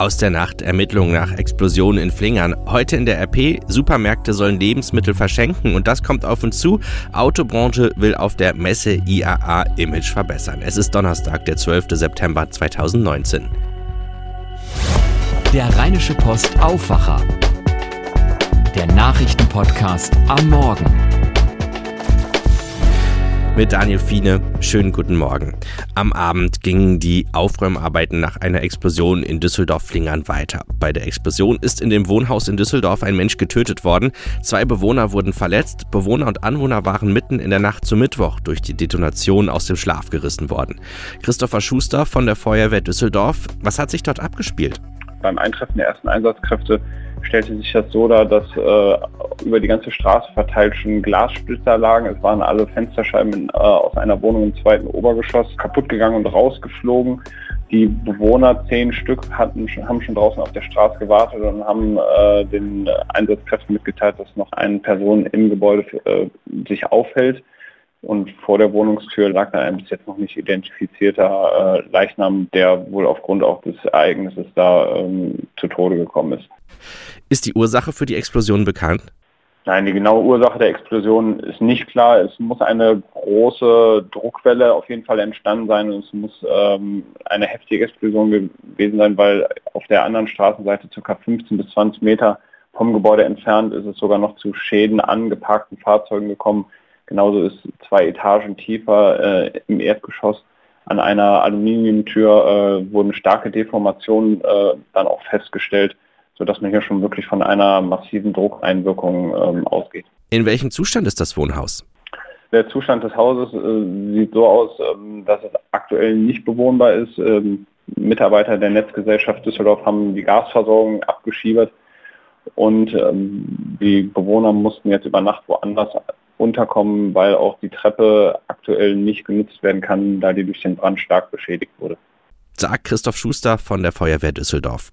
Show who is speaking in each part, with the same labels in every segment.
Speaker 1: Aus der Nacht Ermittlungen nach Explosionen in Flingern. Heute in der RP, Supermärkte sollen Lebensmittel verschenken und das kommt auf uns zu. Autobranche will auf der Messe IAA Image verbessern. Es ist Donnerstag, der 12. September 2019.
Speaker 2: Der Rheinische Post Aufwacher. Der Nachrichtenpodcast am Morgen
Speaker 1: mit Daniel Fiene. Schönen guten Morgen. Am Abend gingen die Aufräumarbeiten nach einer Explosion in Düsseldorf-Flingern weiter. Bei der Explosion ist in dem Wohnhaus in Düsseldorf ein Mensch getötet worden. Zwei Bewohner wurden verletzt. Bewohner und Anwohner waren mitten in der Nacht zu Mittwoch durch die Detonation aus dem Schlaf gerissen worden. Christopher Schuster von der Feuerwehr Düsseldorf. Was hat sich dort abgespielt?
Speaker 3: Beim Eintreffen der ersten Einsatzkräfte stellte sich das so dar, dass äh, über die ganze Straße verteilt schon Glassplitter lagen. Es waren alle Fensterscheiben äh, aus einer Wohnung im zweiten Obergeschoss kaputt gegangen und rausgeflogen. Die Bewohner, zehn Stück, hatten, haben schon draußen auf der Straße gewartet und haben äh, den Einsatzkräften mitgeteilt, dass noch eine Person im Gebäude äh, sich aufhält. Und vor der Wohnungstür lag dann ein bis jetzt noch nicht identifizierter äh, Leichnam, der wohl aufgrund auch des Ereignisses da ähm, zu Tode gekommen ist.
Speaker 1: Ist die Ursache für die Explosion bekannt?
Speaker 3: Nein, die genaue Ursache der Explosion ist nicht klar. Es muss eine große Druckwelle auf jeden Fall entstanden sein und es muss ähm, eine heftige Explosion gewesen sein, weil auf der anderen Straßenseite ca. 15 bis 20 Meter vom Gebäude entfernt ist es sogar noch zu Schäden an geparkten Fahrzeugen gekommen. Genauso ist zwei Etagen tiefer äh, im Erdgeschoss an einer Aluminiumtür äh, wurden starke Deformationen äh, dann auch festgestellt sodass man hier schon wirklich von einer massiven Druckeinwirkung ähm, ausgeht.
Speaker 1: In welchem Zustand ist das Wohnhaus?
Speaker 3: Der Zustand des Hauses äh, sieht so aus, ähm, dass es aktuell nicht bewohnbar ist. Ähm, Mitarbeiter der Netzgesellschaft Düsseldorf haben die Gasversorgung abgeschiebert und ähm, die Bewohner mussten jetzt über Nacht woanders unterkommen, weil auch die Treppe aktuell nicht genutzt werden kann, da die durch den Brand stark beschädigt wurde
Speaker 1: sagt Christoph Schuster von der Feuerwehr Düsseldorf.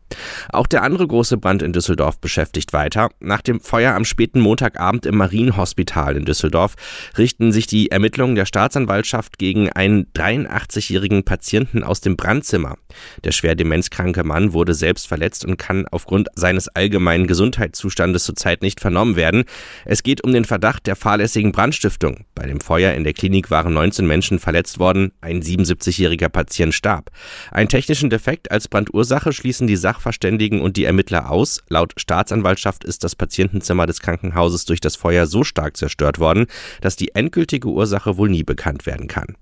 Speaker 1: Auch der andere große Brand in Düsseldorf beschäftigt weiter. Nach dem Feuer am späten Montagabend im Marienhospital in Düsseldorf richten sich die Ermittlungen der Staatsanwaltschaft gegen einen 83-jährigen Patienten aus dem Brandzimmer. Der schwer demenzkranke Mann wurde selbst verletzt und kann aufgrund seines allgemeinen Gesundheitszustandes zurzeit nicht vernommen werden. Es geht um den Verdacht der fahrlässigen Brandstiftung. Bei dem Feuer in der Klinik waren 19 Menschen verletzt worden, ein 77-jähriger Patient starb. Einen technischen Defekt als Brandursache schließen die Sachverständigen und die Ermittler aus. Laut Staatsanwaltschaft ist das Patientenzimmer des Krankenhauses durch das Feuer so stark zerstört worden, dass die endgültige Ursache wohl nie bekannt werden kann.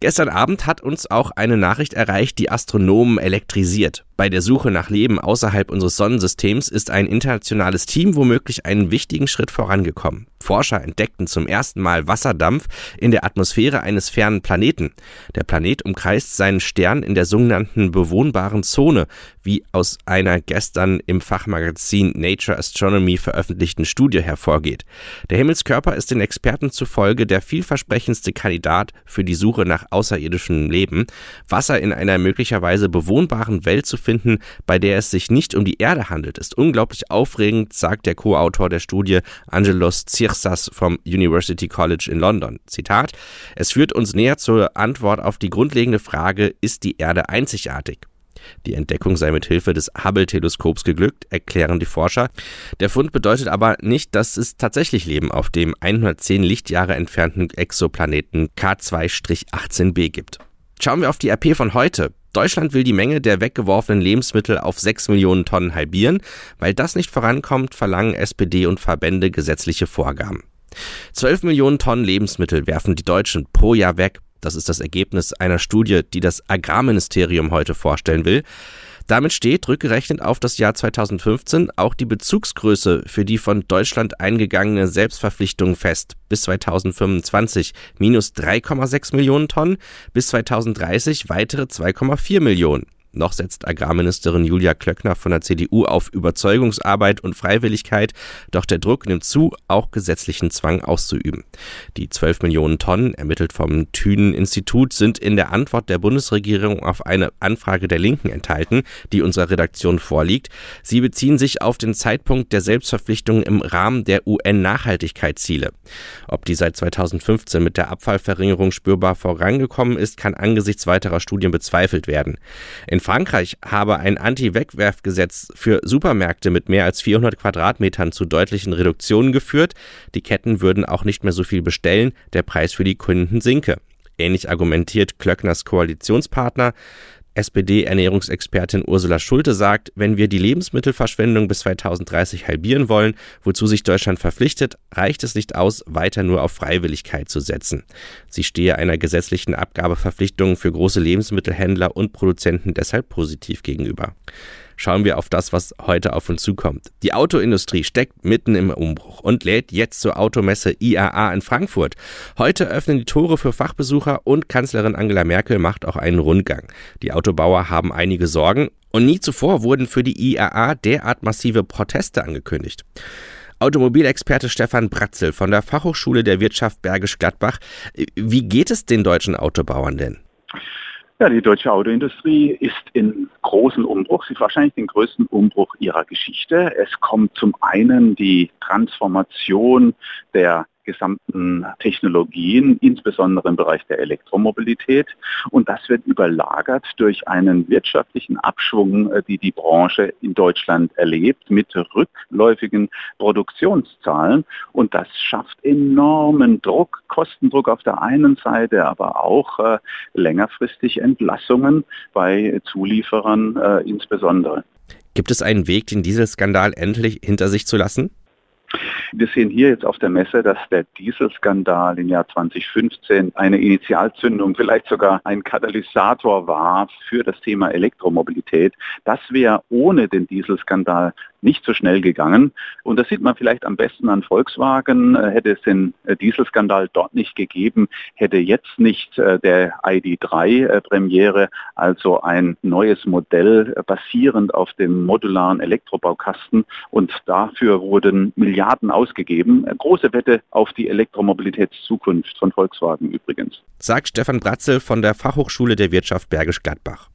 Speaker 1: Gestern Abend hat uns auch eine Nachricht erreicht, die Astronomen elektrisiert. Bei der Suche nach Leben außerhalb unseres Sonnensystems ist ein internationales Team womöglich einen wichtigen Schritt vorangekommen. Forscher entdeckten zum ersten Mal Wasserdampf in der Atmosphäre eines fernen Planeten. Der Planet umkreist seinen Stern in der sogenannten bewohnbaren Zone, wie aus einer gestern im Fachmagazin Nature Astronomy veröffentlichten Studie hervorgeht. Der Himmelskörper ist den Experten zufolge der vielversprechendste Kandidat für die Suche nach außerirdischem Leben. Wasser in einer möglicherweise bewohnbaren Welt zu finden, finden, bei der es sich nicht um die Erde handelt, ist unglaublich aufregend, sagt der Co-Autor der Studie Angelos Tsirsas vom University College in London. Zitat: Es führt uns näher zur Antwort auf die grundlegende Frage, ist die Erde einzigartig? Die Entdeckung sei mit Hilfe des Hubble-Teleskops geglückt, erklären die Forscher. Der Fund bedeutet aber nicht, dass es tatsächlich Leben auf dem 110 Lichtjahre entfernten Exoplaneten K2-18b gibt. Schauen wir auf die RP von heute. Deutschland will die Menge der weggeworfenen Lebensmittel auf 6 Millionen Tonnen halbieren. Weil das nicht vorankommt, verlangen SPD und Verbände gesetzliche Vorgaben. 12 Millionen Tonnen Lebensmittel werfen die Deutschen pro Jahr weg. Das ist das Ergebnis einer Studie, die das Agrarministerium heute vorstellen will. Damit steht, rückgerechnet auf das Jahr 2015, auch die Bezugsgröße für die von Deutschland eingegangene Selbstverpflichtung fest. Bis 2025 minus 3,6 Millionen Tonnen, bis 2030 weitere 2,4 Millionen. Noch setzt Agrarministerin Julia Klöckner von der CDU auf Überzeugungsarbeit und Freiwilligkeit, doch der Druck nimmt zu, auch gesetzlichen Zwang auszuüben. Die 12 Millionen Tonnen, ermittelt vom Thünen-Institut, sind in der Antwort der Bundesregierung auf eine Anfrage der Linken enthalten, die unserer Redaktion vorliegt. Sie beziehen sich auf den Zeitpunkt der Selbstverpflichtung im Rahmen der UN-Nachhaltigkeitsziele. Ob die seit 2015 mit der Abfallverringerung spürbar vorangekommen ist, kann angesichts weiterer Studien bezweifelt werden. In In Frankreich habe ein Anti-Wegwerfgesetz für Supermärkte mit mehr als 400 Quadratmetern zu deutlichen Reduktionen geführt. Die Ketten würden auch nicht mehr so viel bestellen, der Preis für die Kunden sinke. Ähnlich argumentiert Klöckners Koalitionspartner. SPD-Ernährungsexpertin Ursula Schulte sagt, wenn wir die Lebensmittelverschwendung bis 2030 halbieren wollen, wozu sich Deutschland verpflichtet, reicht es nicht aus, weiter nur auf Freiwilligkeit zu setzen. Sie stehe einer gesetzlichen Abgabeverpflichtung für große Lebensmittelhändler und Produzenten deshalb positiv gegenüber schauen wir auf das, was heute auf uns zukommt. Die Autoindustrie steckt mitten im Umbruch und lädt jetzt zur Automesse IAA in Frankfurt. Heute öffnen die Tore für Fachbesucher und Kanzlerin Angela Merkel macht auch einen Rundgang. Die Autobauer haben einige Sorgen und nie zuvor wurden für die IAA derart massive Proteste angekündigt. Automobilexperte Stefan Bratzel von der Fachhochschule der Wirtschaft Bergisch Gladbach. Wie geht es den deutschen Autobauern denn?
Speaker 4: Ja, die deutsche Autoindustrie ist in großen Umbruch. Sie ist wahrscheinlich den größten Umbruch ihrer Geschichte. Es kommt zum einen die Transformation der gesamten Technologien, insbesondere im Bereich der Elektromobilität. Und das wird überlagert durch einen wirtschaftlichen Abschwung, äh, die die Branche in Deutschland erlebt, mit rückläufigen Produktionszahlen. Und das schafft enormen Druck, Kostendruck auf der einen Seite, aber auch äh, längerfristig Entlassungen bei Zulieferern äh, insbesondere.
Speaker 1: Gibt es einen Weg, den Dieselskandal endlich hinter sich zu lassen?
Speaker 4: Wir sehen hier jetzt auf der Messe, dass der Dieselskandal im Jahr 2015 eine Initialzündung, vielleicht sogar ein Katalysator war für das Thema Elektromobilität. Das wäre ohne den Dieselskandal nicht so schnell gegangen. Und das sieht man vielleicht am besten an Volkswagen. Äh, hätte es den äh, Dieselskandal dort nicht gegeben, hätte jetzt nicht äh, der ID3 Premiere, also ein neues Modell basierend auf dem modularen Elektrobaukasten. Und dafür wurden Milliarden ausgegeben. Große Wette auf die Elektromobilitätszukunft von Volkswagen übrigens.
Speaker 1: Sagt Stefan Bratzel von der Fachhochschule der Wirtschaft Bergisch Gladbach.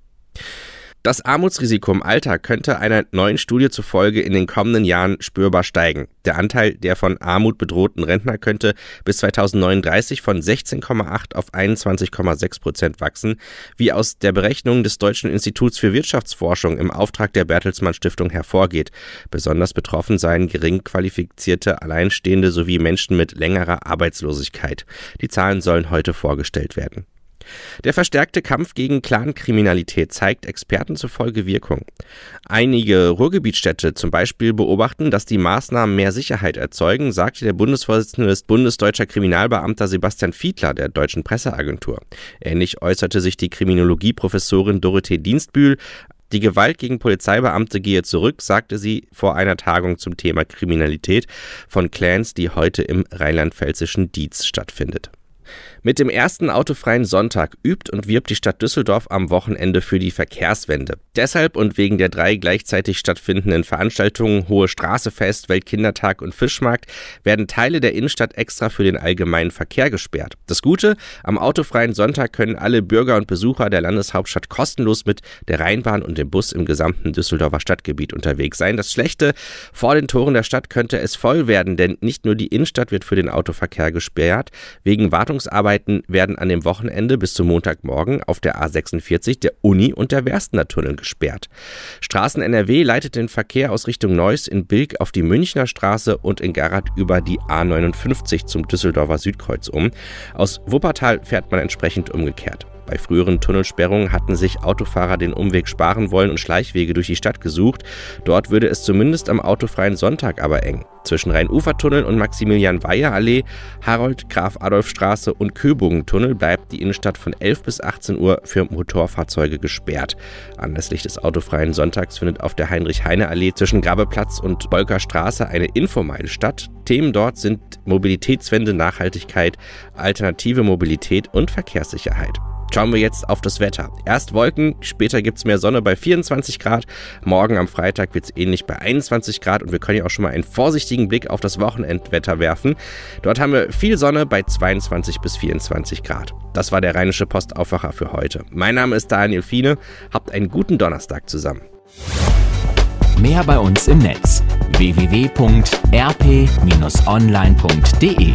Speaker 1: Das Armutsrisiko im Alter könnte einer neuen Studie zufolge in den kommenden Jahren spürbar steigen. Der Anteil der von Armut bedrohten Rentner könnte bis 2039 von 16,8 auf 21,6 Prozent wachsen, wie aus der Berechnung des Deutschen Instituts für Wirtschaftsforschung im Auftrag der Bertelsmann Stiftung hervorgeht. Besonders betroffen seien gering qualifizierte Alleinstehende sowie Menschen mit längerer Arbeitslosigkeit. Die Zahlen sollen heute vorgestellt werden. Der verstärkte Kampf gegen Clankriminalität zeigt Experten zufolge Wirkung. Einige Ruhrgebietstädte zum Beispiel beobachten, dass die Maßnahmen mehr Sicherheit erzeugen, sagte der Bundesvorsitzende des Bundesdeutscher Kriminalbeamter Sebastian Fiedler der Deutschen Presseagentur. Ähnlich äußerte sich die Kriminologieprofessorin Dorothee Dienstbühl. Die Gewalt gegen Polizeibeamte gehe zurück, sagte sie vor einer Tagung zum Thema Kriminalität von Clans, die heute im rheinland-pfälzischen Dietz stattfindet. Mit dem ersten autofreien Sonntag übt und wirbt die Stadt Düsseldorf am Wochenende für die Verkehrswende. Deshalb und wegen der drei gleichzeitig stattfindenden Veranstaltungen Hohe Straßefest, Weltkindertag und Fischmarkt werden Teile der Innenstadt extra für den allgemeinen Verkehr gesperrt. Das Gute, am autofreien Sonntag können alle Bürger und Besucher der Landeshauptstadt kostenlos mit der Rheinbahn und dem Bus im gesamten Düsseldorfer Stadtgebiet unterwegs sein. Das Schlechte, vor den Toren der Stadt könnte es voll werden, denn nicht nur die Innenstadt wird für den Autoverkehr gesperrt, wegen Wartungsarbeiten werden an dem Wochenende bis zum Montagmorgen auf der A46 der Uni und der Werstener Tunnel gesperrt. Straßen NRW leitet den Verkehr aus Richtung Neuss in Bilk auf die Münchner Straße und in Garat über die A59 zum Düsseldorfer Südkreuz um. Aus Wuppertal fährt man entsprechend umgekehrt. Bei früheren Tunnelsperrungen hatten sich Autofahrer den Umweg sparen wollen und Schleichwege durch die Stadt gesucht. Dort würde es zumindest am autofreien Sonntag aber eng. Zwischen Rhein-Ufer-Tunnel und Maximilian-Weyer-Allee, Harold-Graf-Adolf-Straße und Köbogen-Tunnel bleibt die Innenstadt von 11 bis 18 Uhr für Motorfahrzeuge gesperrt. Anlässlich des autofreien Sonntags findet auf der Heinrich-Heine-Allee zwischen Grabeplatz und Bolker Straße eine Infomeile statt. Themen dort sind Mobilitätswende, Nachhaltigkeit, alternative Mobilität und Verkehrssicherheit. Schauen wir jetzt auf das Wetter. Erst Wolken, später gibt es mehr Sonne bei 24 Grad. Morgen am Freitag wird es ähnlich bei 21 Grad und wir können ja auch schon mal einen vorsichtigen Blick auf das Wochenendwetter werfen. Dort haben wir viel Sonne bei 22 bis 24 Grad. Das war der Rheinische Postaufwacher für heute. Mein Name ist Daniel Fiene. Habt einen guten Donnerstag zusammen.
Speaker 2: Mehr bei uns im Netz www.rp-online.de